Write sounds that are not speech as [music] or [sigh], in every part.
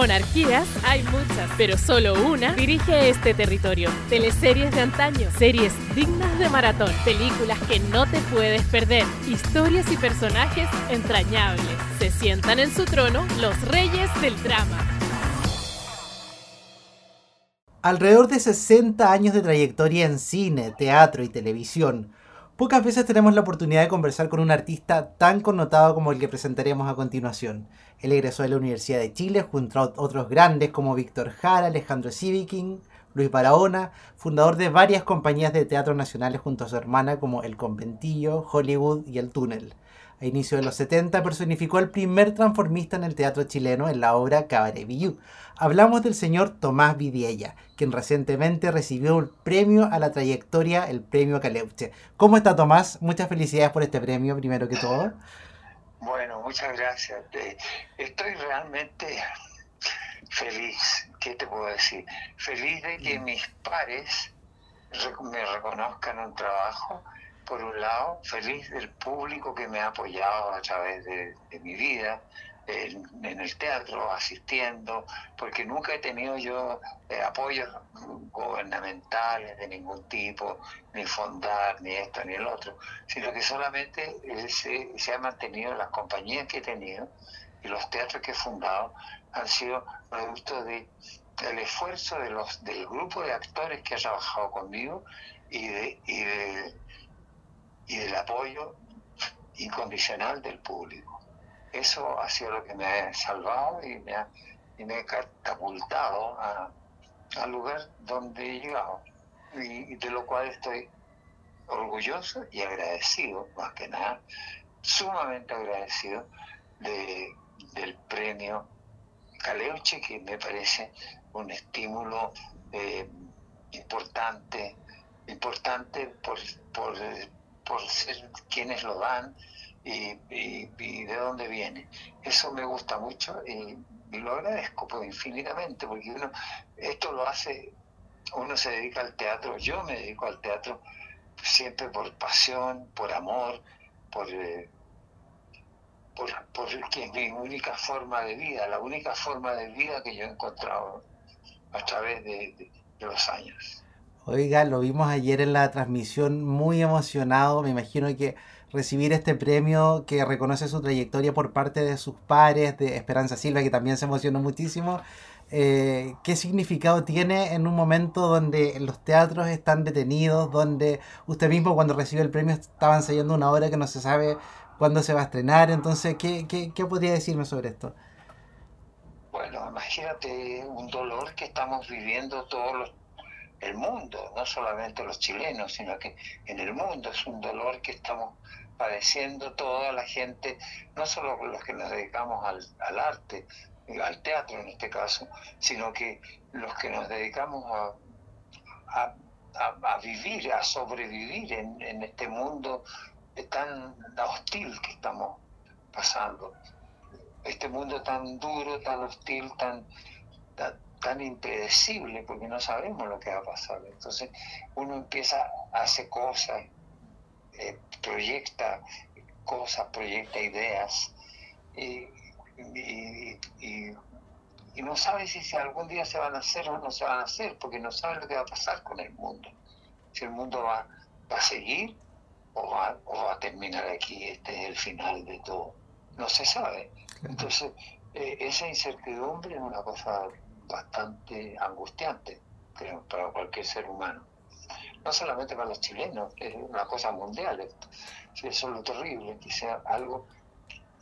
Monarquías hay muchas, pero solo una dirige este territorio. Teleseries de antaño, series dignas de maratón, películas que no te puedes perder, historias y personajes entrañables. Se sientan en su trono los reyes del drama. Alrededor de 60 años de trayectoria en cine, teatro y televisión, Pocas veces tenemos la oportunidad de conversar con un artista tan connotado como el que presentaremos a continuación. Él egresó de la Universidad de Chile junto a otros grandes como Víctor Jara, Alejandro Sivikin, Luis Barahona, fundador de varias compañías de teatro nacionales junto a su hermana como El Conventillo, Hollywood y El Túnel. A inicio de los 70 personificó al primer transformista en el teatro chileno en la obra Cabaret Villú. Hablamos del señor Tomás Vidiella, quien recientemente recibió el premio a la trayectoria, el premio Caleuche. ¿Cómo está Tomás? Muchas felicidades por este premio, primero que todo. Bueno, muchas gracias. Estoy realmente feliz, ¿qué te puedo decir? Feliz de que mm. mis pares me reconozcan un trabajo por un lado, feliz del público que me ha apoyado a través de, mi vida en, el teatro, asistiendo, porque nunca he tenido yo eh, apoyos gubernamentales de ningún tipo, ni fondar, ni esto, ni el otro, sino que solamente eh, se, se ha mantenido las compañías que he tenido y los teatros que he fundado han sido producto de el esfuerzo de los del grupo de actores que ha trabajado conmigo y de, y de y del apoyo incondicional del público. Eso ha sido lo que me ha salvado y me ha, me catapultado al lugar donde he llegado y, de lo cual estoy orgulloso y agradecido, más que nada, sumamente agradecido de, del premio Caleuche, que me parece un estímulo eh, importante, importante por, por, por ser quienes lo dan y, de dónde viene. Eso me gusta mucho y, lo agradezco pues, infinitamente, porque uno, esto lo hace, uno se dedica al teatro, yo me dedico al teatro siempre por pasión, por amor, por, eh, por, que es mi única forma de vida, la única forma de vida que yo he encontrado a través de los años. Oiga, lo vimos ayer en la transmisión muy emocionado. Me imagino que recibir este premio que reconoce su trayectoria por parte de sus pares, de Esperanza Silva, que también se emocionó muchísimo. Eh, ¿Qué significado tiene en un momento donde los teatros están detenidos, donde usted mismo cuando recibió el premio estaba ensayando una obra que no se sabe cuándo se va a estrenar? Entonces, ¿qué, qué, qué podría decirme sobre esto? Bueno, imagínate un dolor que estamos viviendo todos los el mundo, no solamente los chilenos, sino que en el mundo es un dolor que estamos padeciendo toda la gente, no solo los que nos dedicamos al, arte, al teatro en este caso, sino que los que nos dedicamos a, a, vivir, a sobrevivir en, en este mundo tan hostil que estamos pasando. Este mundo tan duro, tan hostil, tan impredecible porque no sabemos lo que va a pasar. Entonces uno empieza, hace cosas, eh, proyecta cosas, proyecta ideas y, no sabe si, algún día se van a hacer o no se van a hacer porque no sabe lo que va a pasar con el mundo. Si el mundo va, va a seguir o va, o va a terminar aquí, este es el final de todo. No se sabe. Entonces, eh, esa incertidumbre es una cosa bastante angustiante, creo, para cualquier ser humano. No solamente para los chilenos, es una cosa mundial esto. Eso es lo terrible, que sea algo,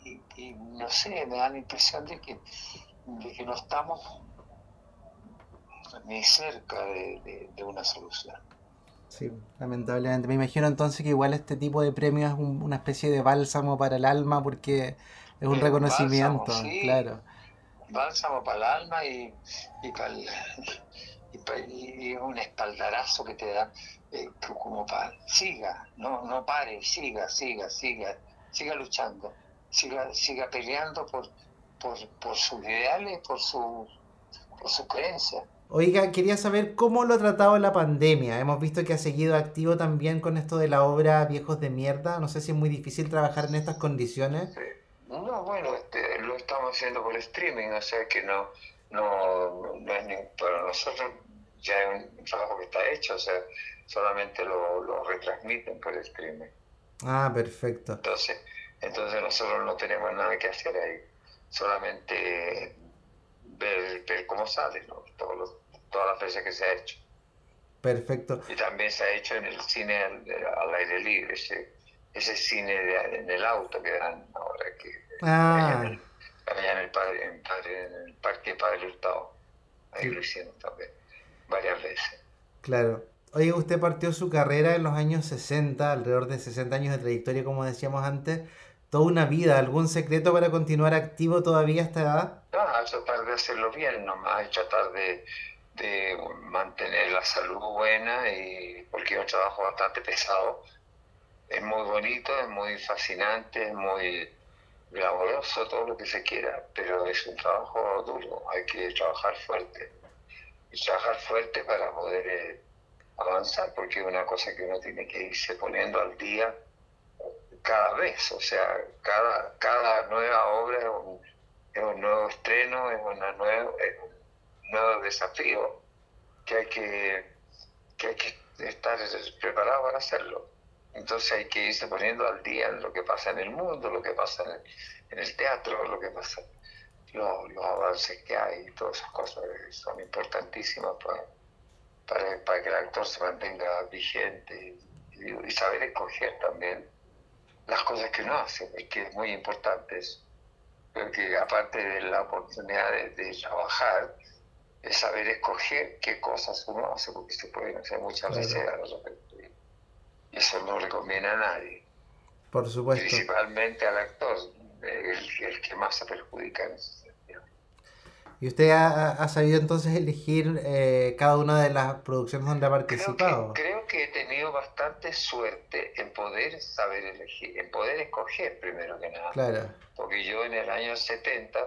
y, no sé, me da la impresión de que, de que no estamos ni cerca de, una solución. Sí, lamentablemente. Me imagino entonces que igual este tipo de premio es una especie de bálsamo para el alma porque es un reconocimiento, claro bálsamo para el alma y, y, para y, un espaldarazo que te da eh, como para siga, no, no pare, siga, siga, siga, siga luchando, siga, siga peleando por, por, por sus ideales, por su, por su creencia. Oiga, quería saber cómo lo ha tratado la pandemia. Hemos visto que ha seguido activo también con esto de la obra Viejos de Mierda. No sé si es muy difícil trabajar en estas condiciones. No, bueno, este, lo estamos haciendo por streaming, o sea que no, no, no es ni, para nosotros ya es un trabajo que está hecho, o sea, solamente lo, lo retransmiten por crimen. Ah, perfecto. Entonces, entonces nosotros no tenemos nada que hacer ahí, solamente ver, ver cómo sale, ¿no? Todos todas las veces que se ha hecho. Perfecto. Y también se ha hecho en el cine al, al aire libre, ese, ese cine de- en el auto que dan ahora, que Ah, allá en el, allá en el, padre, en Padre- en el Parque Padre Hurtado. Ahí Sí. lo hicieron también, varias veces. claro. Oye, usted partió su carrera en los años 60, alrededor de 60 años de trayectoria, como decíamos antes. Toda una vida. ¿Algún secreto para continuar activo todavía a esta edad? No, tratar de hacerlo bien nomás, tratar de, de mantener la salud buena, y porque es un trabajo bastante pesado. Es muy bonito, es muy fascinante, es muy glamoroso, todo lo que se quiera, pero es un trabajo duro, hay que trabajar fuerte. Y trabajar fuerte para poder eh, avanzar, porque es una cosa que uno tiene que irse poniendo al día cada vez, o sea, cada, cada nueva obra es un, nuevo estreno, es, una nuevo, es un nuevo desafío que hay que, que hay que estar preparado para hacerlo. Entonces hay que irse poniendo al día en lo que pasa en el mundo, lo que pasa en el, en el teatro, lo que pasa, los, los avances que hay, todas esas cosas que son importantísimas para, para, para que el actor se mantenga vigente y, y saber escoger también las cosas que uno hace, porque es muy importante eso. Creo que aparte de la oportunidad de, de trabajar, es saber escoger qué cosas uno hace, porque se pueden hacer muchas veces a. Y eso no le conviene a nadie, Por supuesto. principalmente al actor, el, el que más se perjudica en ese sentido. ¿Y usted ha, ha sabido entonces elegir eh, cada una de las producciones donde ha Creo participado? que, creo que he tenido bastante suerte en poder saber elegir, en poder escoger primero que nada. Claro, porque yo en el año 70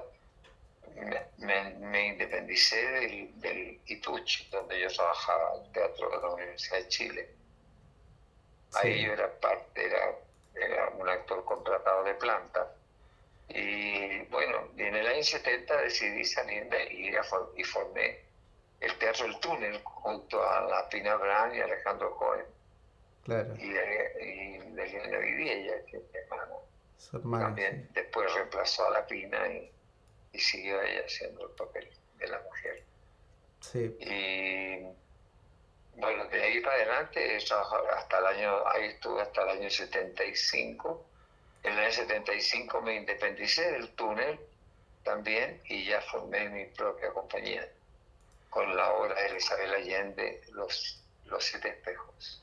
me, me- me independicé del, del ITUCH, donde yo trabajaba, el Teatro de la Universidad de Chile. Ahí Sí. yo era parte, era, era un actor contratado de planta. Y bueno, y en el año 70 decidí salir de ahí y, for- y formé el Teatro El Túnel junto a la Pina Brand y Alejandro Cohen claro. y, de- y de Elena Vidiella, que es mi hermana Su hermano, también después reemplazó a la Pina y, y siguió ella haciendo el papel de la mujer. sí. Y bueno, de ahí para adelante hasta el año, ahí estuve hasta el año 75. En el año 75 me independicé del túnel también y ya formé mi propia compañía con la obra de Isabel Allende, Los, los Siete Espejos.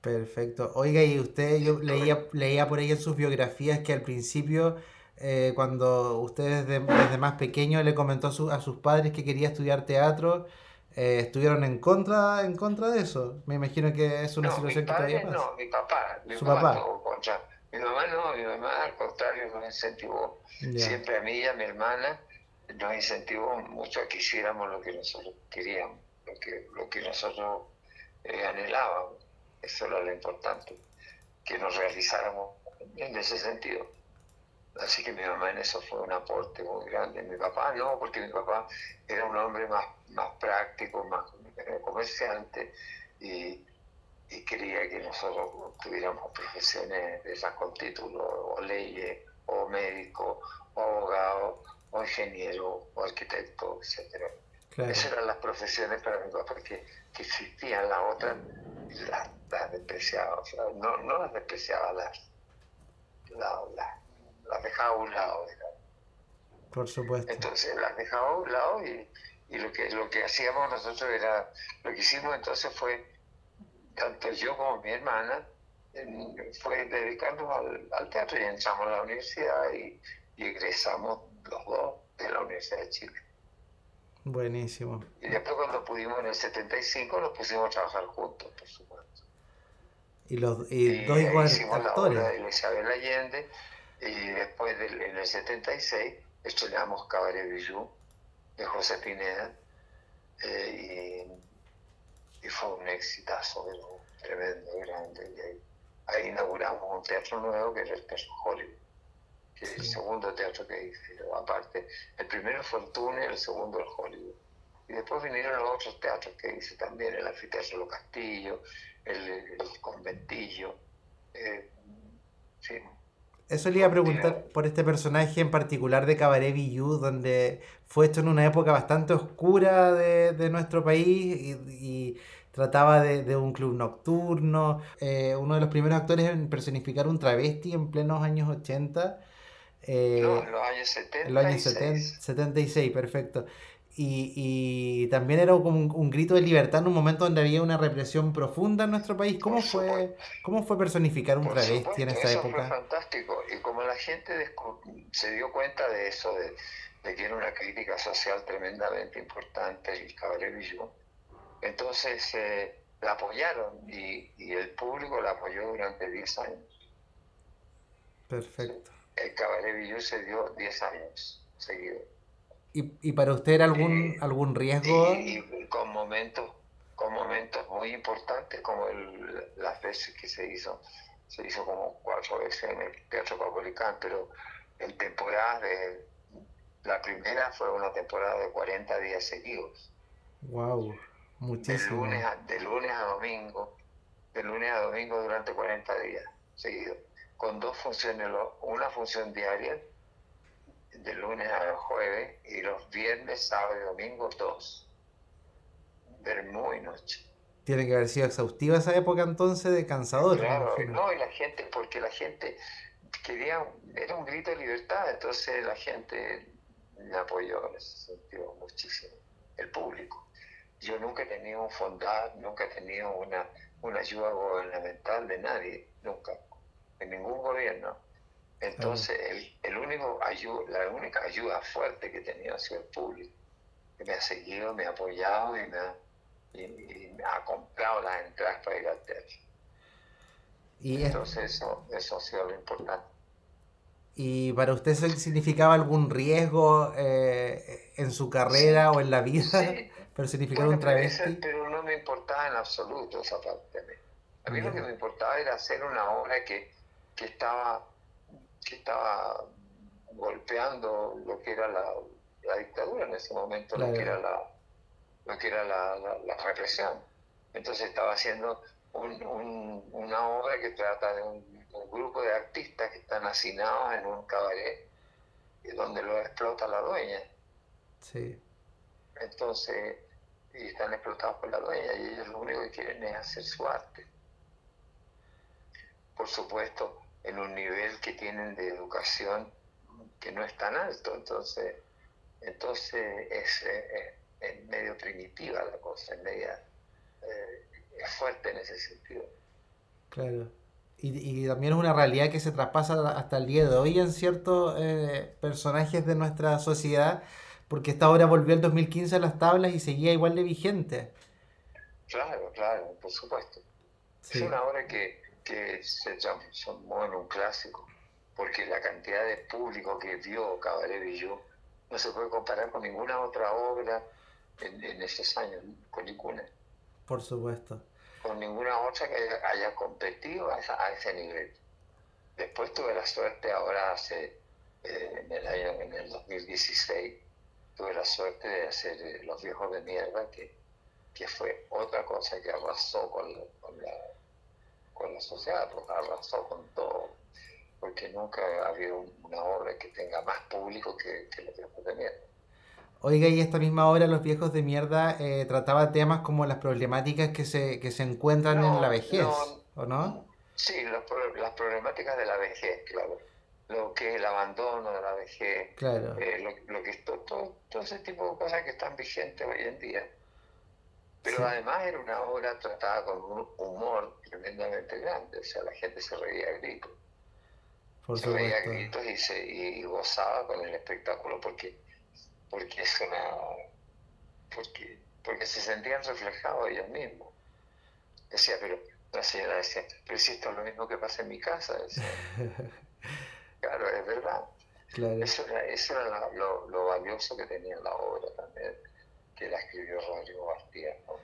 Perfecto. Oiga, y usted, yo leía, leía por ahí en sus biografías que al principio, eh, cuando usted desde, desde más pequeño le comentó a, su- a sus padres que quería estudiar teatro, eh, estuvieron en contra, en contra de eso. Me imagino que es una No, situación que todavía pasa. no, mi papá. Mi Su papá, papá. estuvo contra. Mi mamá no, mi mamá al contrario nos incentivó. Ya, Siempre a mí y a mi hermana nos incentivó mucho a que hiciéramos lo que nosotros queríamos, lo que, lo que nosotros eh, anhelábamos. Eso era lo importante, que nos realizáramos en ese sentido. Así que mi mamá en eso fue un aporte muy grande. Mi papá no, porque mi papá era un hombre más, más práctico, más comerciante y, y quería que nosotros tuviéramos profesiones de esas con título, o leyes, o médico, o abogado, o ingeniero, o arquitecto, claro. Esas eran las profesiones para mi papá que, que existían, las otras las, las despreciaba, o sea, no, no las despreciaba, las, la- la- las dejaba a un lado. digamos. Por supuesto. Entonces las dejaba a un lado y, y lo, que, lo que hacíamos nosotros era, lo que hicimos entonces fue, tanto yo como mi hermana, fue dedicarnos al, al teatro y entramos a la universidad y, y egresamos los dos de la Universidad de Chile. Buenísimo. Y después cuando pudimos en el 75 nos pusimos a trabajar juntos, por supuesto. Y los y dos iguales hicimos la obra actores. de Isabel Allende y después del, en el 76 estrenamos Cabaret Bijou de José Pineda eh, y, y fue un exitazo pero tremendo, grande. Y ahí, ahí inauguramos un teatro nuevo que era el Teatro Hollywood, que es el segundo teatro que hice. Aparte, el primero fue el túnel, el segundo el Hollywood. Y después vinieron los otros teatros que hice también, el Anfiteatro Los Castillos, el, el Conventillo. Eh, sí. Eso le iba a preguntar por este personaje en particular de Cabaret Villú, donde fue hecho en una época bastante oscura de, de nuestro país y, y trataba de, de, un club nocturno. Eh, uno de los primeros actores en personificar un travesti en plenos años 80. Eh, no, en los años 76. En los años 70, 76, perfecto. Y, y, también era como un, un, grito de libertad en un momento donde había una represión profunda en nuestro país. ¿Cómo, fue, cómo fue personificar un Por travesti supuesto, en esa eso época? Fue fantástico. Y como la gente se dio cuenta de eso, de, de, que era una crítica social tremendamente importante, el Cabaret Villú, entonces eh, la apoyaron y, y, el público la apoyó durante 10 años. Perfecto. El Cabaret se dio 10 años seguidos. ¿Y, ¿Y, para usted era algún, Eh, algún riesgo? Y, y, con momentos con momentos muy importantes como el, las veces que se hizo se hizo como cuatro veces en el Teatro Caupolicán pero en temporadas de la primera fue una temporada de 40 días seguidos wow de muchísimo lunes a, de lunes a domingo de lunes a domingo durante 40 días seguidos con dos funciones una función diaria de lunes a jueves y los viernes, sábado y domingo dos. Vermú y noche. Tiene que haber sido exhaustiva esa época entonces de cansador. Claro, no, y la gente, porque la gente quería, era un grito de libertad, entonces la gente me apoyó en ese sentido muchísimo, el público. Yo nunca he tenido un fondar, nunca he tenido una, una ayuda gubernamental de nadie, nunca, en ningún gobierno. Entonces, el, el único ayuda, la única ayuda fuerte que he tenido ha sido el público, que me ha seguido, me ha apoyado y me ha, y, y me ha comprado las entradas para ir al teatro. Y Entonces, eso, eso ha sido lo importante. ¿Y para usted eso significaba algún riesgo eh, en su carrera Sí, o en la vida? sí. [laughs] Personificar Bueno, un pero, travesti. pero no me importaba en absoluto esa parte a mí. A mí lo que me importaba era hacer una obra que, que estaba que estaba golpeando lo que era la, la dictadura en ese momento, lo que era la lo que era la, la- la represión. Entonces estaba haciendo un- un- una obra que trata de un, un grupo de artistas que están hacinados en un cabaret eh, donde lo explota la dueña. Sí. Entonces, y están explotados por la dueña y ellos lo único que quieren es hacer su arte. Por supuesto, en un nivel que tienen de educación que no es tan alto, entonces, entonces es, es- es medio primitiva la cosa, es media, eh, es fuerte en ese sentido. Claro. Y, y también es una realidad que se traspasa hasta el día de hoy en ciertos eh, personajes de nuestra sociedad, porque esta obra volvió el 2015 a las tablas y seguía igual de vigente. Claro, claro, por supuesto. Sí. Es una obra que, que se transformó en un clásico, porque la cantidad de público que vio Cabaret Villú no se puede comparar con ninguna otra obra en, en esos años, con ninguna, Por supuesto. con ninguna otra que haya, haya competido a, esa- a ese nivel. Después tuve la suerte, ahora hace, eh, en el año, en el 2016, tuve la suerte de hacer eh, Los Viejos de Mierda, que, que fue otra cosa que arrasó con la, con la sociedad, arrasó con todo, porque nunca ha habido un- una obra que tenga más público que, que Los Viejos de Mierda. Oiga, y esta misma obra, Los viejos de mierda, eh, trataba temas como las problemáticas que se, que se encuentran No, en la vejez, no. ¿o no? Sí, las problemáticas de la vejez, claro. Lo que es el abandono de la vejez, Claro. eh, lo, lo que es to- todo, todo ese tipo de cosas que están vigentes hoy en día. Pero Sí. además era una obra tratada con un humor tremendamente grande, o sea, la gente se reía a gritos, Por se reía a gritos y, se, y gozaba con el espectáculo porque, porque es una porque, porque se sentían reflejados ellos mismos. Decía, pero la señora decía, pero si esto es lo mismo que pasa en mi casa, decía. [laughs] Claro, es verdad. Claro. Eso era, eso era la- lo, lo valioso que tenía la obra también, que la escribió Rodrigo García, ¿no?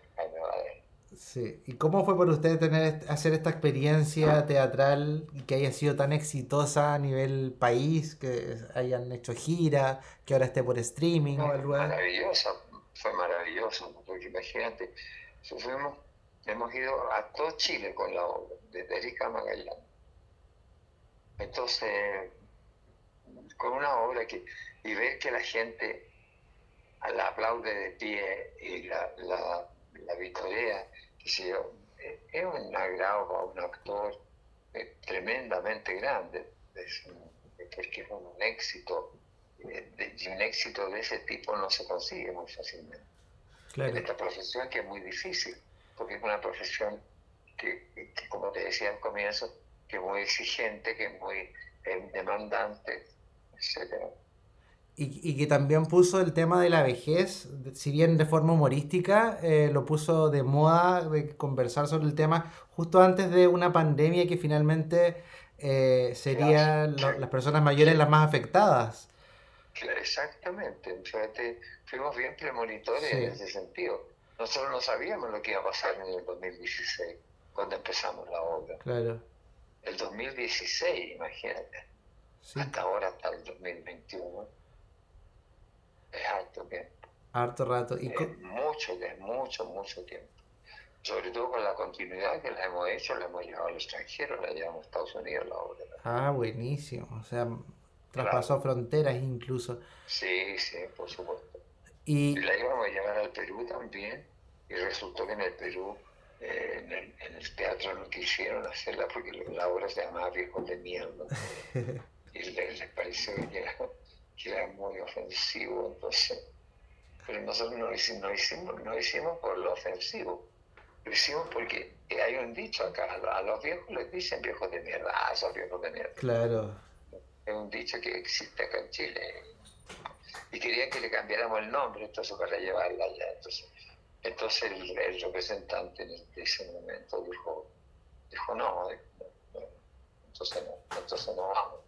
Sí. ¿Y cómo fue por usted tener hacer esta experiencia teatral y que haya sido tan exitosa a nivel país, que hayan hecho gira, que ahora esté por streaming? maravillosa, fue maravilloso, porque imagínate, fuimos, hemos ido a todo Chile con la obra, desde Erika Magallanes. Entonces, con una obra que, y ver que la gente la aplaude de pie y la, la, la vitorea, es un agrado para un actor eh, tremendamente grande, porque es un éxito, eh, y un éxito de ese tipo no se consigue muy fácilmente. En esta profesión que es muy difícil, porque es una profesión que, como te decía al comienzo, que es muy exigente, que es muy eh, demandante, etcétera y, que también puso el tema de la vejez, si bien de forma humorística, eh, lo puso de moda de conversar sobre el tema justo antes de una pandemia que finalmente eh, serían las personas mayores las más afectadas. Exactamente, fuimos bien premonitores en ese sentido. Nosotros no sabíamos lo que iba a pasar en el 2016, cuando empezamos la obra. Claro. El 2016, imagínate. Hasta ahora, hasta el 2021 es harto tiempo. Harto rato. ¿Y es mucho, es mucho, mucho tiempo. Sobre todo con la continuidad que la hemos hecho, la hemos llevado al extranjero, la llevamos a Estados Unidos la obra. Ah, buenísimo. O sea, traspasó fronteras incluso. Sí, sí, por supuesto. Y... la íbamos a llevar al Perú también, y resultó que en el Perú, eh, en, el, en, el, teatro no quisieron hacerla porque la obra se llamaba Viejos de Mierda. [laughs] y les, les pareció que era que era muy ofensivo, entonces, pero nosotros no lo hicimos, no hicimos, no hicimos por lo ofensivo, lo hicimos porque hay un dicho acá, a los viejos les dicen viejos de mierda, ah, esos viejos de mierda. Claro. Es un dicho que existe acá en Chile. Y querían que le cambiáramos el nombre, entonces para llevarla allá. Entonces, entonces el, representante en ese momento dijo, dijo no, entonces no, entonces no vamos.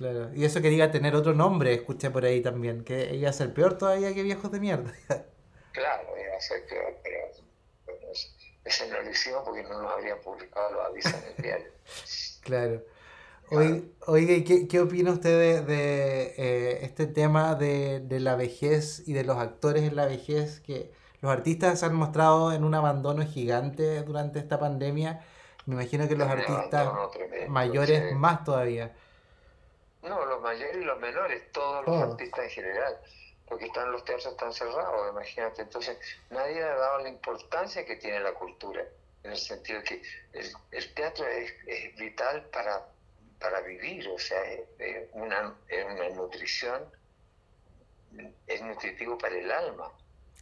Claro, y eso que diga tener otro nombre, escuché por ahí también, que iba a ser peor todavía que viejos de mierda. [laughs] claro, iba a ser peor, pero bueno, ese no lo hicimos porque no nos habrían publicado los avisos en el diario. [laughs] claro. Oiga, ¿qué, ¿qué, opina usted de, eh, este tema de, de, la vejez y de los actores en la vejez? Que los artistas se han mostrado en un abandono gigante durante esta pandemia. Me imagino que los artistas mayores más todavía. No, los mayores y los menores, todos los artistas en general, porque están los teatros están cerrados, imagínate. Entonces, nadie ha dado la importancia que tiene la cultura, en el sentido que el, teatro es, vital para, para vivir, o sea, es, una, una nutrición, es nutritivo para el alma.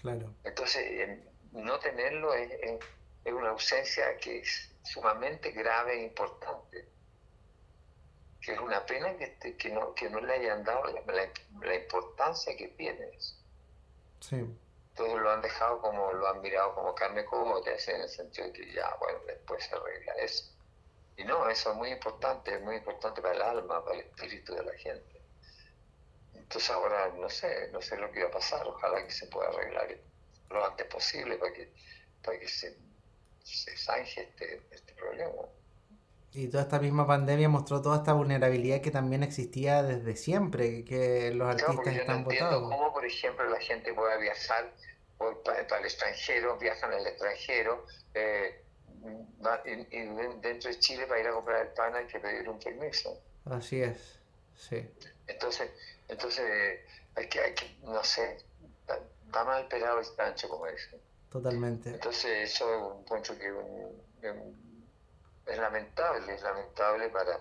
Claro. Entonces, no tenerlo es, es una ausencia que es sumamente grave e importante que es una pena que, que, no, que no le hayan dado la, importancia que tiene eso. Sí. Todos lo han dejado como, lo han mirado como carne cogote, en el sentido de que ya, bueno, después se arregla eso. Y no, eso es muy importante, es muy importante para el alma, para el espíritu de la gente. Entonces ahora no sé, no sé lo que va a pasar, ojalá que se pueda arreglar lo antes posible para que, para que se, se zanje este, este problema. Y toda esta misma pandemia mostró toda esta vulnerabilidad que también existía desde siempre, que los artistas están votados. ¿Cómo, por ejemplo, la gente puede viajar para, el extranjero, viajan al extranjero, eh, y, dentro de Chile para ir a comprar el pan hay que pedir un permiso? Así es, sí. Entonces, entonces hay que, hay que no sé, está mal pelado el pancho, como dicen. Totalmente. Entonces, eso es un punto que un es lamentable, es lamentable para,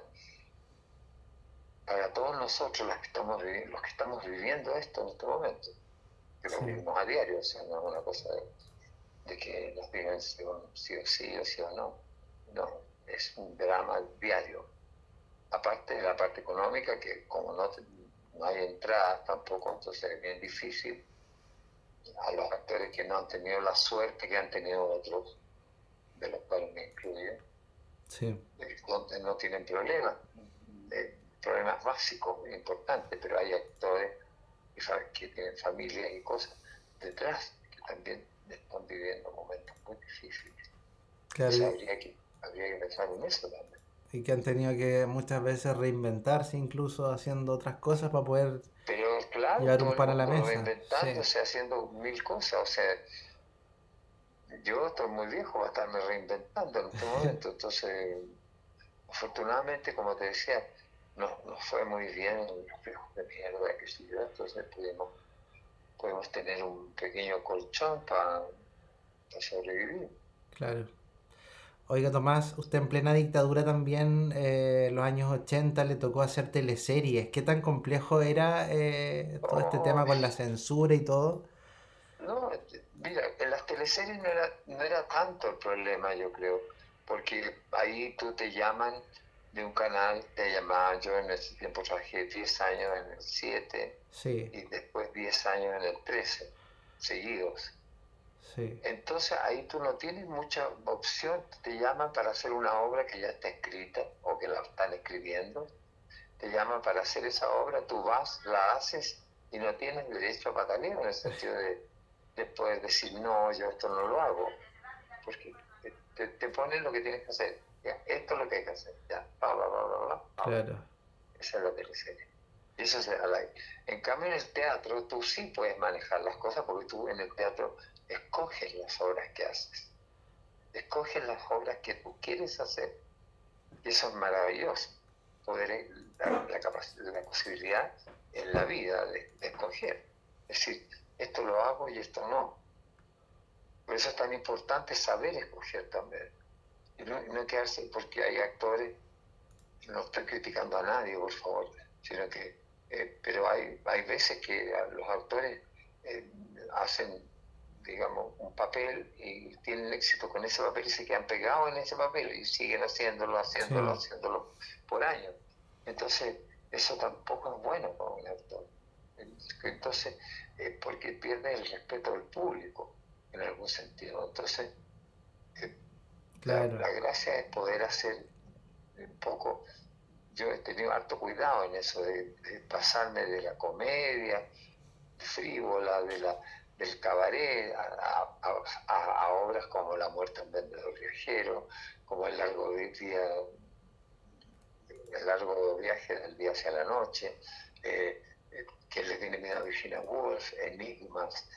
para todos nosotros los que estamos los que estamos viviendo esto en este momento, que lo vivimos a diario, o sea, no es una cosa de, que las viven sí o sí o sí o no, no, es un drama diario. Aparte de la parte económica, que como no, no hay entradas tampoco, entonces es bien difícil a los actores que no han tenido la suerte que han tenido otros, de los cuales me incluyen, sí. donde no tienen problemas, problemas básicos, importantes, pero hay actores que tienen familias y cosas detrás que también están viviendo momentos muy difíciles. Claro. habría, que, habría que pensar en eso también. Y que han tenido que muchas veces reinventarse, incluso haciendo otras cosas para poder Pero claro, llevar un pan a la mesa. reinventándose, haciendo mil cosas. O sea, yo estoy muy viejo para estarme reinventando en este [laughs] momento. Entonces, afortunadamente, como te decía, no, nos fue muy bien en los viejos de mierda que sí, entonces pudimos, podemos tener un pequeño colchón para sobrevivir. Claro. Oiga, Tomás, usted en plena dictadura también, eh, los años 80, le tocó hacer teleseries. ¿Qué tan complejo era eh, todo este tema con la censura y todo? No, mira, en las teleseries no era, no era tanto el problema, yo creo, porque ahí tú te llaman de un canal, te llamaban, yo en ese tiempo trabajé 10 años en el 7 Sí, y después 10 años en el 13, seguidos. sí, Entonces ahí tú no tienes mucha opción, te llaman para hacer una obra que ya está escrita o que la están escribiendo, te llaman para hacer esa obra, tú vas, la haces y no tienes derecho a pataleo en el sentido de, de poder decir, no, yo esto no lo hago, porque te, te, te ponen lo que tienes que hacer, ya, esto es lo que hay que hacer, ya, bla, bla, bla, bla, bla, claro. Esa es la teleserie. Y eso da al aire. En cambio, en el teatro tú sí puedes manejar las cosas porque tú en el teatro escoges las obras que haces. Escoges las obras que tú quieres hacer. Y eso es maravilloso. Poder, eh, la, la, la posibilidad en la vida de, de escoger. Es decir, esto lo hago y esto no. Por eso es tan importante saber escoger también. Y no, no quedarse porque hay actores no estoy criticando a nadie, por favor, sino que, eh, pero hay, hay veces que los actores eh, hacen, digamos, un papel y tienen éxito con ese papel y se quedan pegados en ese papel y siguen haciéndolo, haciéndolo, Sí. haciéndolo por años. Entonces, eso tampoco es bueno para un actor. Entonces, eh, porque pierde el respeto del público, en algún sentido. Entonces, eh, la- Claro. la gracia es poder hacer un poco, yo he tenido harto cuidado en eso de, de pasarme de la comedia frívola, de la, del cabaret, a, a- a- a obras como La muerte en vendedor viajero, como El largo día, el largo viaje del día hacia la noche, eh, que le tiene miedo a Virginia Woolf, Enigmas,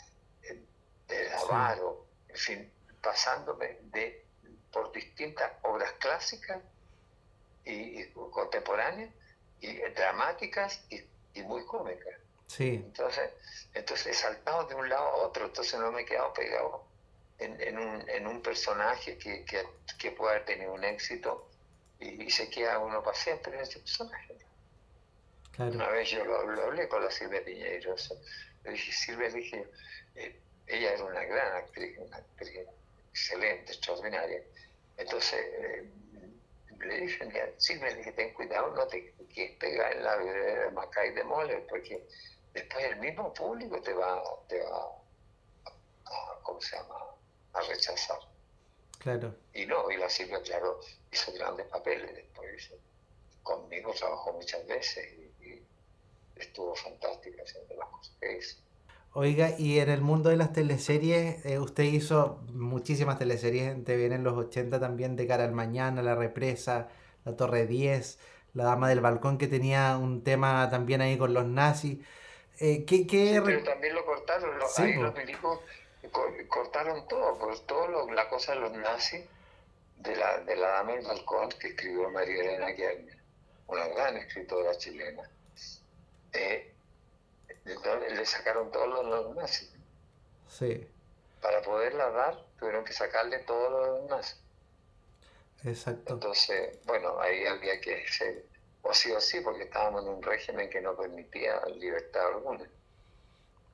eh, El avaro, en fin, pasándome de por distintas obras clásicas y, y contemporáneas y dramáticas y, y muy cómicas. Sí, Entonces, entonces he saltado de un lado a otro, entonces no me he quedado pegado en, en un, en un personaje que, que, que pueda haber tenido un éxito y, y se queda uno para siempre en ese personaje. Una vez yo lo, lo hablé con la Silvia Piñeiro, eso. le dije, Silvia, le dije, eh, ella era una gran actriz, una actriz excelente, extraordinaria. Entonces, eh, le dije, mira, Silvia, le dije, ten cuidado, no te quedes pegar en la vereda de Macay de Mole, porque después el mismo público te va, te va a, a- ¿cómo se llama?, a rechazar. Claro. Y no, y la Silvia, claro, hizo grandes papeles después. Conmigo trabajó muchas veces y, y estuvo fantástica haciendo las cosas que hizo. Oiga, y en el mundo de las teleseries, eh, usted hizo muchísimas teleseries en TVN en los 80 también, De cara al mañana, La represa, La torre 10, La dama del balcón, que tenía un tema también ahí con los nazis. Eh, ¿qué, qué Sí, pero también lo cortaron, Sí, ahí po. los milicos co- cortaron todo, pues todo lo- la cosa de los nazis, de la, de la dama del balcón que escribió María Elena Guillermo, una gran escritora chilena. Eh, le sacaron todos los, los nazis. Sí, Para poderla dar, tuvieron que sacarle todos los nazis. exacto. Entonces, bueno, ahí había que ser o sí o sí, porque estábamos en un régimen que no permitía libertad alguna.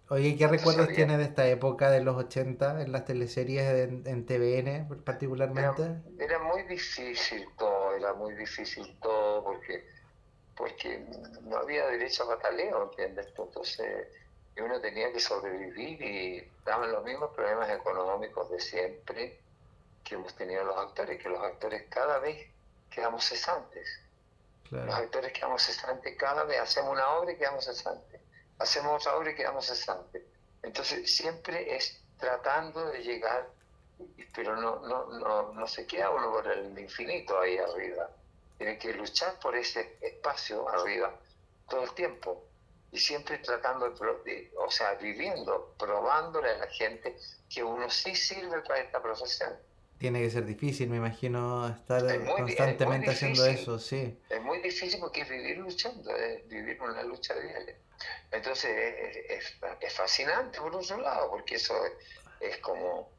Oye, ¿qué recuerdos sabía. tiene de esta época de los 80 en las teleseries en, en TVN Era, particularmente? era muy difícil todo, era muy difícil todo, porque, porque no había derecho a bataleo, ¿entiendes? Entonces, uno tenía que sobrevivir y estaban los mismos problemas económicos de siempre que hemos tenido los actores, que los actores cada vez quedamos cesantes. Los Claro, actores quedamos cesantes cada vez, hacemos una obra y quedamos cesantes, hacemos otra obra y quedamos cesantes. Entonces siempre es tratando de llegar, pero no, no, no, no se queda uno por el infinito ahí arriba. Tiene que luchar por ese espacio arriba todo el tiempo y siempre tratando de, o sea, viviendo, probándole a la gente que uno sí sirve para esta profesión. Tiene que ser difícil, me imagino, estar constantemente haciendo eso, sí. Es muy difícil porque es vivir luchando, es vivir una lucha diaria. Entonces es, es, fascinante por otro lado, porque eso es, como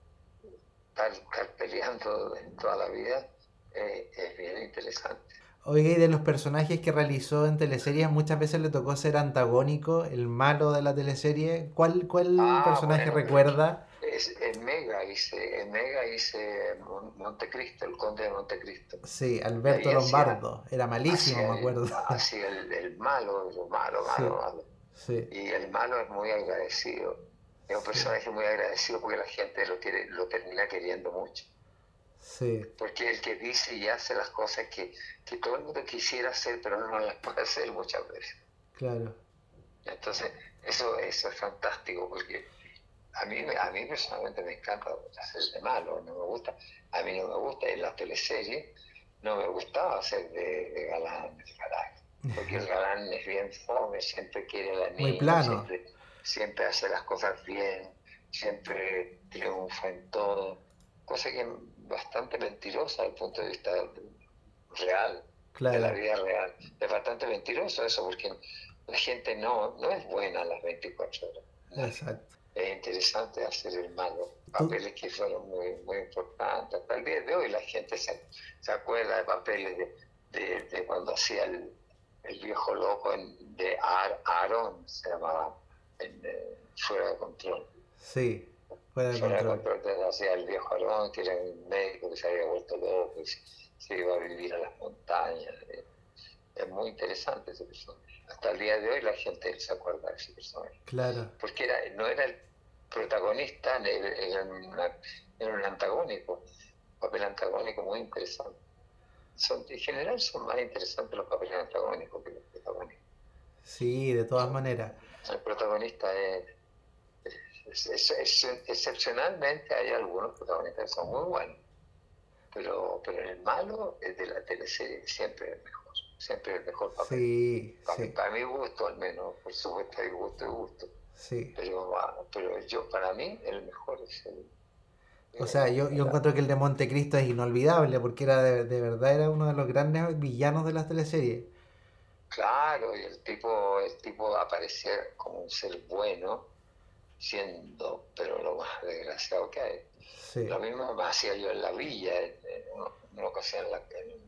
estar, peleando toda la vida, eh, es bien interesante. Oiga, y de los personajes que realizó en teleseries, muchas veces le tocó ser antagónico, el malo de la teleserie. ¿Cuál, cuál ah, personaje recuerda? Es, en Mega hice, en Mega hice Montecristo, el conde de Montecristo. Sí, Alberto Lombardo, era malísimo, me acuerdo. Así, el, el malo, el malo, malo, malo. Sí. Y el malo es muy agradecido. Es un personaje muy agradecido porque la gente lo, quiere, lo termina queriendo mucho. Porque el que dice y hace las cosas que, que todo el mundo quisiera hacer, pero no las puede hacer muchas veces. Claro. Entonces, eso, eso es fantástico, porque a mí, a mí personalmente me encanta hacer de malo, no me gusta. A mí no me gusta en la teleserie, no me gustaba hacer de, galán, porque el [laughs] galán es bien fome, siempre quiere a la niña, Muy plano. Siempre, siempre hace las cosas bien, siempre triunfa en todo, cosa que bastante mentirosa desde el punto de vista real, de la vida real. Es bastante mentiroso eso, porque la gente no, no es buena a las 24 horas. Exacto. Es interesante hacer el malo, papeles que fueron muy, muy importantes. Hasta el día de hoy la gente se, se acuerda de papeles de, de, cuando hacía el, el, viejo loco de Ar, Aaron, se llamaba, Fuera de Control. Sí. Fuera de control. Hacía el viejo Arón, que era un médico que se había vuelto loco y se, iba a vivir a las montañas. Eh, es muy interesante ese personaje. Hasta el día de hoy la gente se acuerda de ese personaje. Claro. Porque era, no era el protagonista, era, un antagónico, un papel antagónico muy interesante. Son, en general son más interesantes los papeles antagónicos que los protagonistas. Sí, de todas maneras. El protagonista es excepcionalmente hay algunos protagonistas que son muy buenos, pero, pero el malo es de la teleserie siempre es mejor, siempre es el mejor papel. Sí, para, para, mi gusto al menos, por supuesto hay gusto y gusto. Sí. Pero, ah, pero yo, para mí, el mejor es el... O sea, yo, yo encuentro que el de Montecristo es inolvidable porque era de, de verdad era uno de los grandes villanos de las teleseries. Claro, y el tipo, el tipo aparecer como un ser bueno, siendo, pero lo más desgraciado que hay. Lo mismo me hacía yo en la villa, en, una ocasión en la,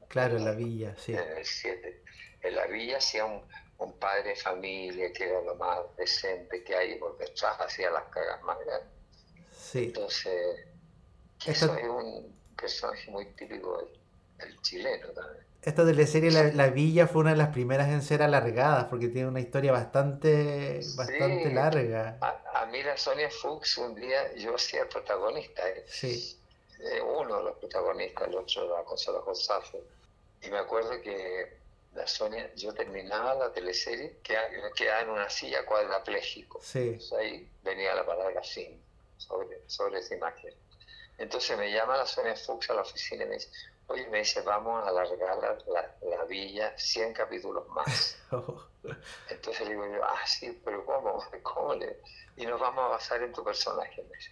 Claro, en la villa, sí. En el 7. En la villa hacía un, un, padre de familia que era lo más decente que hay, porque detrás hacía las cagas más grandes. Sí. Entonces, eso es un personaje muy típico del, del chileno también. Esta teleserie la, la, Villa fue una de las primeras en ser alargadas porque tiene una historia bastante, bastante larga. A, mí la Sonia Fuchs un día yo hacía el protagonista. Eh, sí. Eh, uno de los protagonistas, el otro la Consuelo González. Y me acuerdo que la Sonia, yo terminaba la teleserie, que quedaba en una silla cuadrapléjico. Sí. ahí venía la palabra sin sobre, sobre esa imagen. Entonces me llama la Sonia Fuchs a la oficina y me dice, Oye, me dice, vamos a alargar la, la, villa 100 capítulos más. [laughs] Entonces le digo yo, ah, sí, pero ¿cómo? ¿Cómo le? Y nos vamos a basar en tu personaje. Me dice.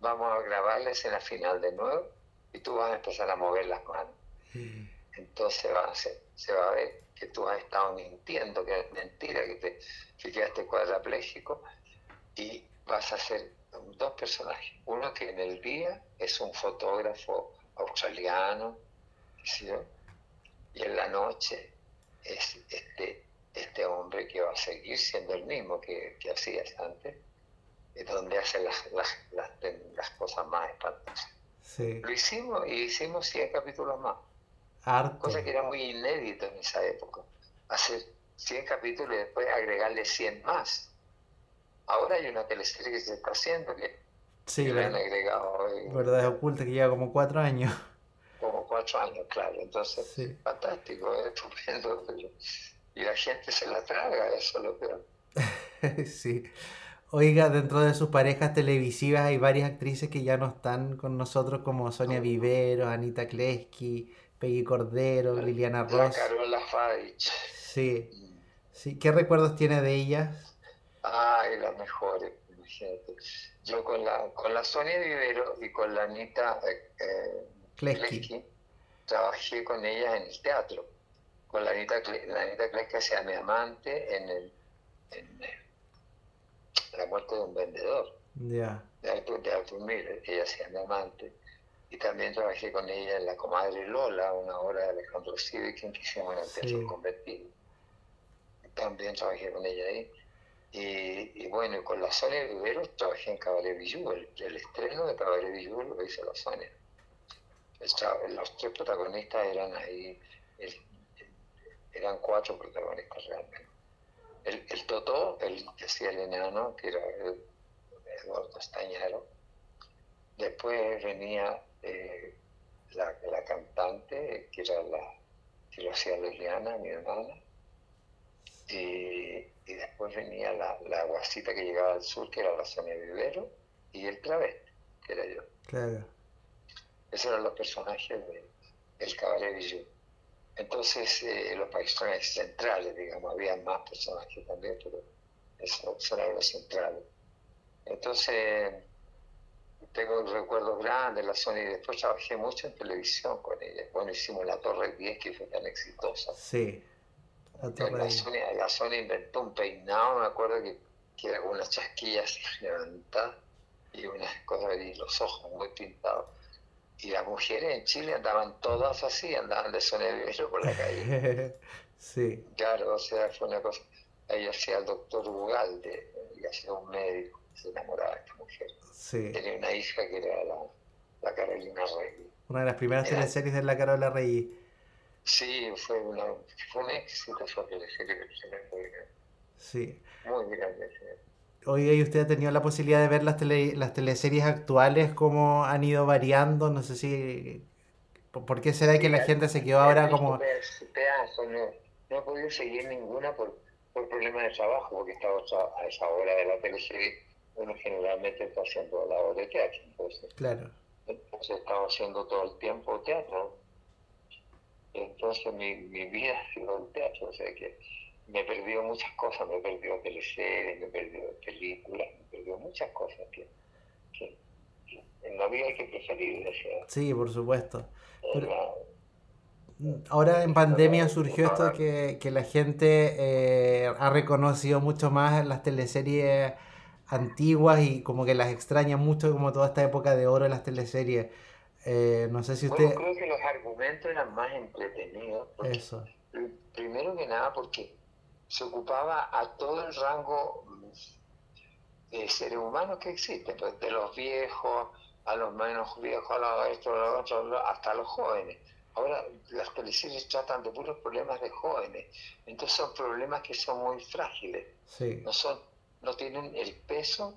Vamos a grabar la escena final de nuevo y tú vas a empezar a mover las manos. Entonces va a ser, se va a ver que tú has estado mintiendo, que es mentira, que, te, que quedaste cuadraplégico y vas a hacer dos personajes. Uno que en el día es un fotógrafo australiano, y en la noche es este, este hombre que va a seguir siendo el mismo que, que hacías antes, es donde hace las, las, las, cosas más espantosas. Lo hicimos y hicimos 100 capítulos más. Cosa que era muy inédito en esa época. Hacer 100 capítulos y después agregarle 100 más. Ahora hay una teleserie que se está haciendo que, sí, le han agregado. Verdad es oculta que lleva como 4 años cuatro años, claro. Entonces, fantástico, es [laughs] estupendo. y la gente se la traga, eso es lo peor. [laughs] sí. Oiga, dentro de sus parejas televisivas hay varias actrices que ya no están con nosotros, como Sonia Vivero, Anita Kleski, Peggy Cordero, Liliana Ross. Carola Fadich. Sí. sí. ¿Qué recuerdos tiene de ellas? Ay, las mejores, imagínate. Yo con la, con la Sonia Vivero y con la Anita eh, eh Kleski trabajé con ellas en el teatro. Con la Anita, la Anita Kleski hacía mi amante en el la muerte de un vendedor de, Arthur, de ella se llama amante. Y también trabajé con ella en La Comadre Lola, una obra de Alejandro Sivic que hicimos en el Teatro Convertido. También trabajé con ella ahí. Y, bueno, con la Sonia Rivero trabajé en Cabaret Villú. El, estreno de Cabaret Villú lo hizo la Sonia. Los tres protagonistas eran ahí, eran cuatro protagonistas realmente el, el Totó, el que el enano, que era Eduardo Estañaro. Después venía eh, la, la, cantante, que era la que lo hacía Liliana, mi hermana. Y, y después venía la, la, guasita que llegaba al sur, que era la Sonia Vivero, y el Clavet, que era yo. Claro. Esos eran los personajes del de, Cabaret Villou. Entonces, eh, los personajes centrales, digamos, había más personajes también, pero esos eran los centrales. Entonces, tengo recuerdos grandes de la Sony. Después trabajé mucho en televisión con ella. Bueno, hicimos La Torre 10, que fue tan exitosa. Sí. La, Torre la, Sony, la Sony inventó un peinado, me acuerdo que, que era con unas chasquillas [laughs] levantadas y unas cosas y los ojos muy pintados y las mujeres en Chile andaban todas así, andaban de sonevero por la calle. [laughs] sí. Claro, o sea, fue una cosa. Ahí hacía el doctor Ugalde, y hacía un médico, se enamoraba de esta mujer. Sí. Tenía una hija que era la, la Carolina Rey. Una de las primeras teleseries de la Carola Rey. Sí, fue, una, fue un éxito esa teleserie. Sí. Muy grande. Sí. Oye, ¿y usted ha tenido la posibilidad de ver las, tele, las teleseries actuales, cómo han ido variando? No sé si... ¿Por qué será que la gente se quedó ahora como...? no, no he podido seguir ninguna por, por problemas de trabajo, porque estaba a esa hora de la teleserie, uno generalmente está haciendo la hora de teatro. Entonces, claro. Entonces estaba haciendo todo el tiempo teatro. Entonces mi, mi vida ha sido el teatro, o sea que me perdió muchas cosas, me perdió teleseries, me perdió películas, me perdió muchas cosas que, en la vida hay que preferir. sí, por supuesto. ahora en pandemia surgió esto que, que la gente eh, ha reconocido mucho más las teleseries antiguas y como que las extraña mucho como toda esta época de oro de las teleseries. Eh, no sé si usted... creo que los argumentos eran más entretenidos. Eso. Primero que nada porque se ocupaba a todo el rango de seres humanos que existen, pues, de los viejos a los menos viejos, a los esto, a los otros, hasta los jóvenes. Ahora las teleseries tratan de puros problemas de jóvenes, entonces son problemas que son muy frágiles, no, son, no tienen el peso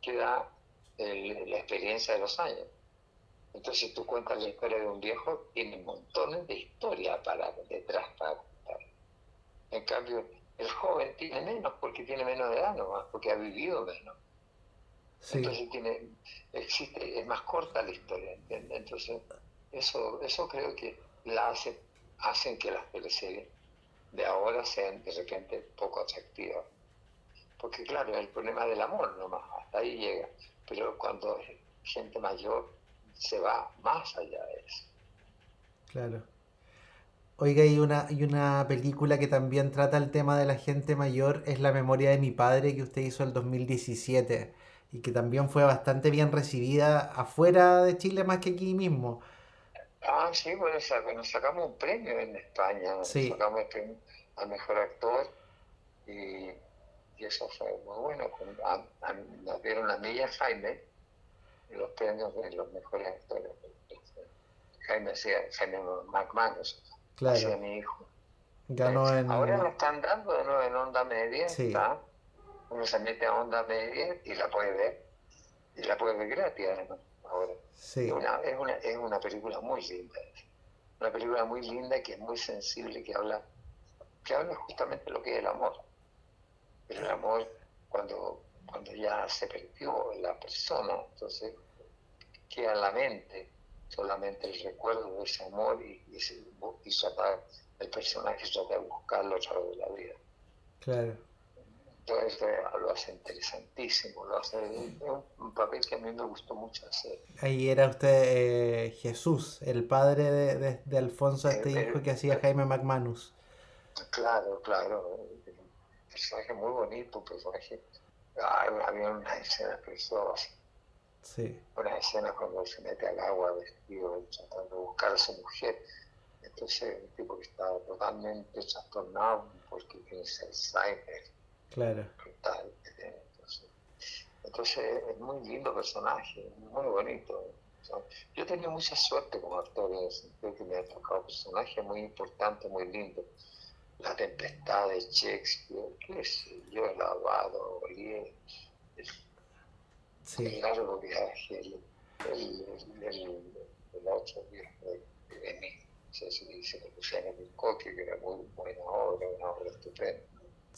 que da la experiencia de los años. Entonces si tú cuentas la historia de un viejo, tiene montones de historia para detrás para contar. En cambio, el joven tiene menos porque tiene menos edad nomás, porque ha vivido menos. Entonces tiene, existe, es más corta la historia, ¿entiendes? Entonces, eso, eso creo que la hace, hacen que las teleseries de ahora sean de repente poco atractivas. Porque claro, el problema del amor nomás, hasta ahí llega. Pero cuando gente mayor se va más allá de eso. Claro. Oiga, y una, y una película que también trata el tema de la gente mayor es La memoria de mi padre que usted hizo el 2017 y que también fue bastante bien recibida afuera de Chile más que aquí mismo. Ah, sí, bueno, nos sacamos un premio en España, sí. sacamos el premio al mejor actor y, y eso fue muy bueno. nos dieron a mí y a Jaime los premios de los mejores actores. Jaime, Jaime McManus Claro. mi hijo. Ganó en... Ahora lo están dando de nuevo en onda media. Uno se mete a onda media y la puede ver. Y la puede ver gratis además. Ahora. Sí. Es, una, es, una, es una película muy linda. Una película muy linda que es muy sensible, que habla, que habla justamente lo que es el amor. El amor cuando cuando ya se perdió la persona, entonces queda en la mente solamente el recuerdo de ese amor y, y, el personaje trata de buscarlo a través de la vida. Claro. Entonces lo hace interesantísimo, lo hace, un papel que a mí me gustó mucho hacer. Ahí era usted eh, Jesús, el padre de, de, Alfonso, este eh, hijo que hacía Jaime McManus. Claro, claro, un personaje muy bonito, un personaje, había una escena preciosa. Sí. Una escena cuando se mete al agua vestido, tratando de buscar a su mujer. Entonces, un tipo que estaba totalmente trastornado porque tiene Alzheimer Claro. Entonces, es muy lindo personaje, muy bonito. yo he tenido mucha suerte como actor en el sentido que me ha tocado personajes muy importantes, muy lindos. La tempestad de Shakespeare, qué sé yo, el lavado, el, sí. el largo viaje, el, el, el, otro viaje de, mí, sé si dice Luciano Milcoque, que era muy buena obra, una obra estupenda.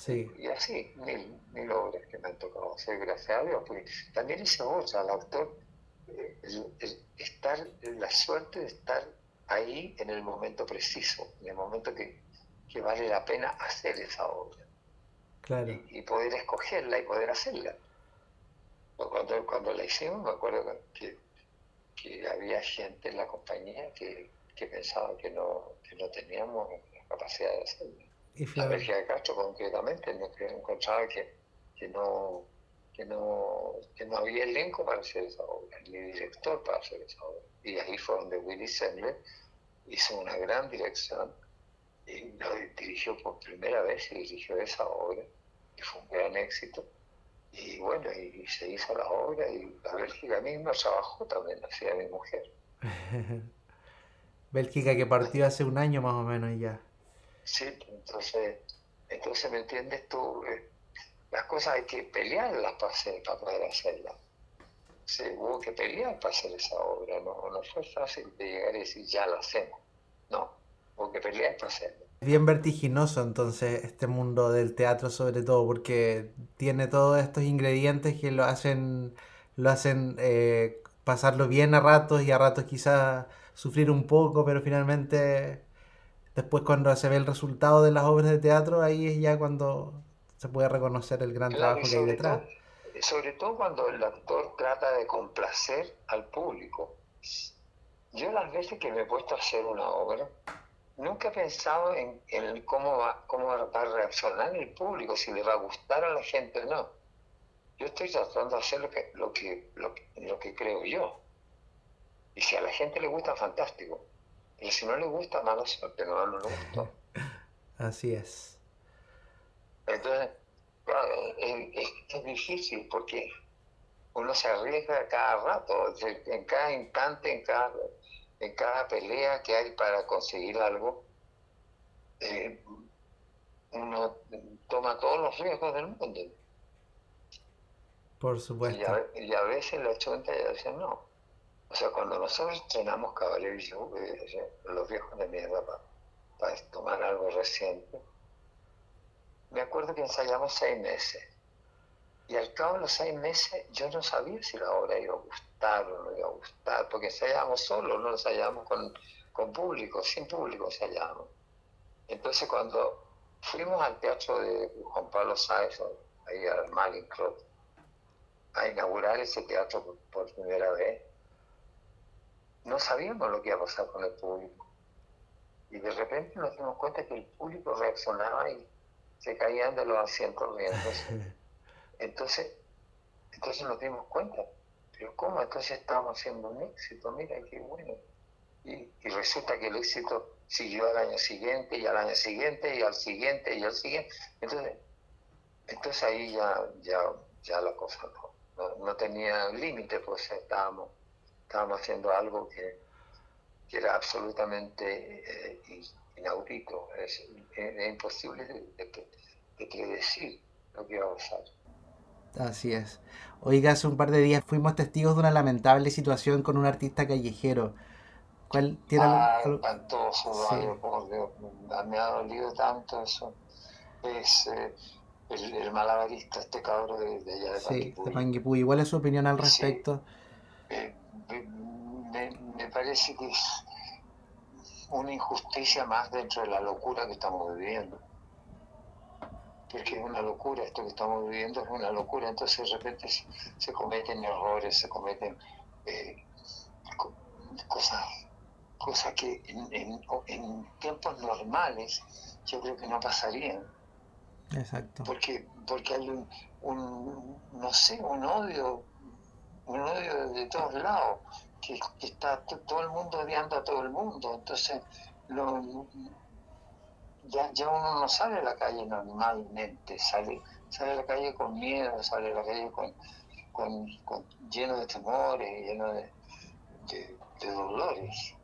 Y así, mil, mil obras que me han tocado hacer, gracias a Dios, porque también hice otra, al autor, eh, el, estar, la suerte de estar ahí en el momento preciso, en el momento que, que vale la pena hacer esa obra. Claro. Y, poder escogerla y poder hacerla. Cuando, cuando la hicimos, me acuerdo que, que había gente en la compañía que, que pensaba que no, que no teníamos la capacidad de hacerla la Bélgica de Castro concretamente, que encontraba que, que, no, que, no, que no había elenco para hacer esa obra, ni director para hacer esa obra. Y ahí fue donde Willy Sendler hizo una gran dirección y lo dirigió por primera vez y dirigió esa obra y fue un gran éxito. Y bueno, y, se hizo la obra y la Bélgica misma trabajó también, hacía mi mujer. [laughs] Bélgica que partió hace un año más o menos ya. Sí, entonces, entonces ¿me entiendes tú? Eh, las cosas hay que pelearlas para, hacer, para poder hacerlas. Se hubo que pelear para hacer esa obra, no, no fue fácil de llegar y decir ya la hacemos. No, hubo que pelear para hacerla. Bien vertiginoso entonces este mundo del teatro sobre todo porque tiene todos estos ingredientes que lo hacen lo hacen eh, pasarlo bien a ratos y a ratos quizás sufrir un poco pero finalmente Después cuando se ve el resultado de las obras de teatro, ahí es ya cuando se puede reconocer el gran trabajo que hay detrás. sobre todo cuando el actor trata de complacer al público. Yo las veces que me he puesto a hacer una obra, nunca he pensado en, cómo, va, cómo va a reaccionar el público, si le va a gustar a la gente o no. Yo estoy tratando de hacer lo que, lo que, lo que, lo que creo yo. Y si a la gente le gusta, fantástico. Y si no le gusta, mala suerte, no, no le gustó. [laughs] Así es. Entonces, es, difícil porque uno se arriesga cada rato, en cada instante, en cada, en cada pelea que hay para conseguir algo, eh, uno toma todos los riesgos del mundo. Por supuesto. Y a, veces la chunta ya dice no. O sea, cuando nosotros estrenamos Caballero y yo, los viejos de mierda para, tomar algo reciente, me acuerdo que ensayamos seis meses. Y al cabo de los seis meses yo no sabía si la obra iba a gustar o no iba a gustar, porque ensayábamos solos, no ensayábamos con, con público, sin público ensayábamos. Entonces cuando fuimos al teatro de Juan Pablo Sáez, ahí al Malincrot, a inaugurar ese teatro por primera vez, no sabíamos lo que iba a pasar con el público. Y de repente nos dimos cuenta que el público reaccionaba y se caían de los asientos riéndose. [laughs] Entonces, entonces nos dimos cuenta, pero ¿cómo? Entonces estábamos haciendo un éxito, mira qué bueno. Y, resulta que el éxito siguió al año siguiente y al año siguiente y al siguiente y al siguiente. Entonces, entonces ahí ya, ya, ya la cosa no, tenía límite, pues estábamos estábamos haciendo algo que, era absolutamente eh, inaudito, es, imposible de, predecir lo que iba a pasar. Así es. Oiga, hace un par de días fuimos testigos de una lamentable situación con un artista callejero. ¿Cuál tiene ah, espantoso, me ha dolido tanto eso. Es, eh, el, malabarista, este cabro de, allá de Sí, de Panguipulli. ¿Igual es su opinión al respecto? Eh, me, me parece que es una injusticia más dentro de la locura que estamos viviendo. Porque es una locura, esto que estamos viviendo es una locura, entonces de repente se, cometen errores, se cometen eh, cosas, cosas que en, en, tiempos normales yo creo que no pasarían. Exacto. Porque, porque hay un, un, no sé, un odio, un odio de todos lados que, está todo el mundo odiando a todo el mundo. Entonces, ya, ya uno no sale a la calle normalmente, sale, sale a la calle con miedo, sale a la calle con, con, lleno de temores, lleno de, de, dolores.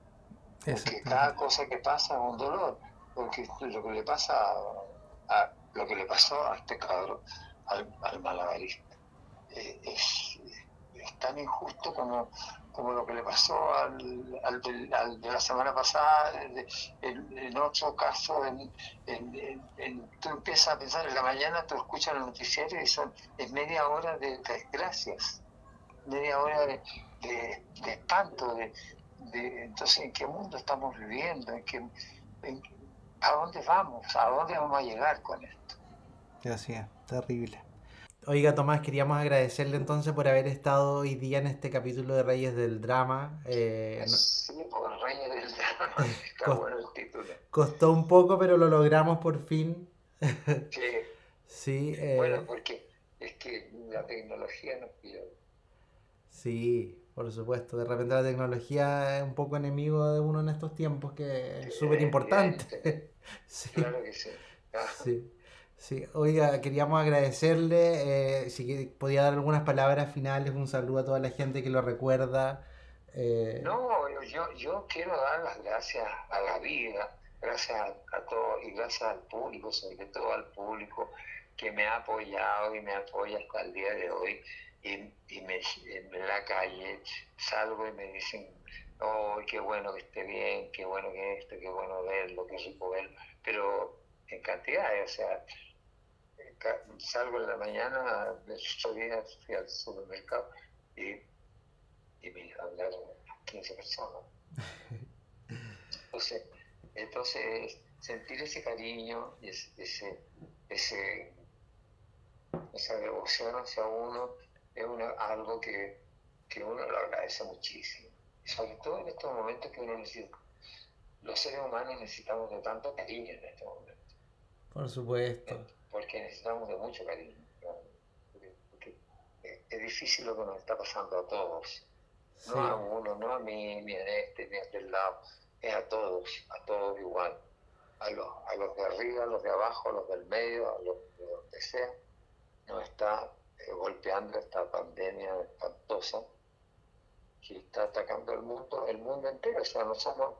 Porque cada cosa que pasa es un dolor. Porque lo que le pasa a, lo que le pasó a este cabrón, al, al malabarista, eh, es, es tan injusto como como lo que le pasó al, al, de la semana pasada, en, otro caso, en, tú empiezas a pensar en la mañana, tú escuchas los noticiarios y son es media hora de desgracias, media hora de, espanto, de, entonces en qué mundo estamos viviendo, ¿En qué, a dónde vamos, a dónde vamos a llegar con esto. Gracias, terrible. Oiga, Tomás, queríamos agradecerle entonces por haber estado hoy día en este capítulo de Reyes del Drama. Eh, sí, por Reyes del Drama. [laughs] Está bueno el título. Costó un poco, pero lo logramos por fin. Sí. [laughs] sí eh, bueno, porque es que la tecnología nos pierde. Sí, por supuesto. De repente la tecnología es un poco enemigo de uno en estos tiempos, que es súper importante. [laughs] sí. Claro que sí. sí. Sí, oiga, queríamos agradecerle, eh, si podía dar algunas palabras finales, un saludo a toda la gente que lo recuerda. Eh. No, yo, yo quiero dar las gracias a la vida, gracias a, a todo y gracias al público, sobre todo al público que me ha apoyado y me apoya hasta el día de hoy. Y, y me, en la calle salgo y me dicen, oh, qué bueno que esté bien, qué bueno que esto, qué bueno verlo, qué rico verlo, pero en cantidad, o sea, salgo en la mañana, de ocho días fui al supermercado y, y me hablaron 15 personas. [laughs] Entonces, entonces, sentir ese cariño y ese, ese, esa devoción hacia uno es algo que, que uno lo agradece muchísimo. Y sobre todo en estos momentos que uno necesita. Los seres humanos necesitamos de tanto cariño en este momento. Por supuesto porque necesitamos de mucho cariño. Porque, es difícil lo que nos está pasando a todos. No a uno, no a mí, ni a este, ni a aquel lado. Es a todos, a todos igual. A los, a los de arriba, a los de abajo, a los del medio, a los de donde sea. Nos está eh, golpeando esta pandemia espantosa que está atacando el mundo, el mundo entero. O sea, no somos,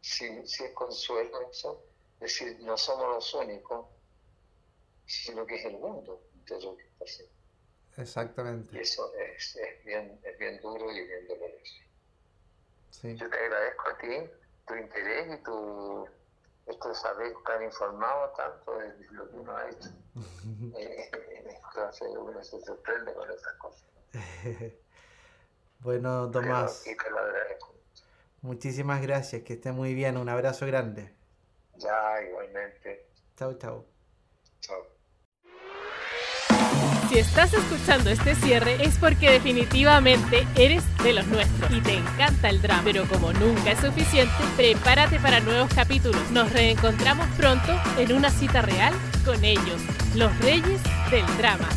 si, si es consuelo eso, es decir, no somos los únicos sino que es el mundo de lo que está haciendo. Exactamente. Y eso es, es, bien, es bien duro y bien doloroso. Sí. Yo te agradezco a ti tu interés y tu esto de saber estar informado tanto de lo que uno ha hecho. [laughs] eh, entonces uno se sorprende con esas cosas. [laughs] bueno, Tomás. y te lo agradezco. Muchísimas gracias, que esté muy bien. Un abrazo grande. Ya, igualmente. Chao. Chao. Si estás escuchando este cierre es porque definitivamente eres de los nuestros y te encanta el drama. Pero como nunca es suficiente, prepárate para nuevos capítulos. Nos reencontramos pronto en una cita real con ellos, los reyes del drama.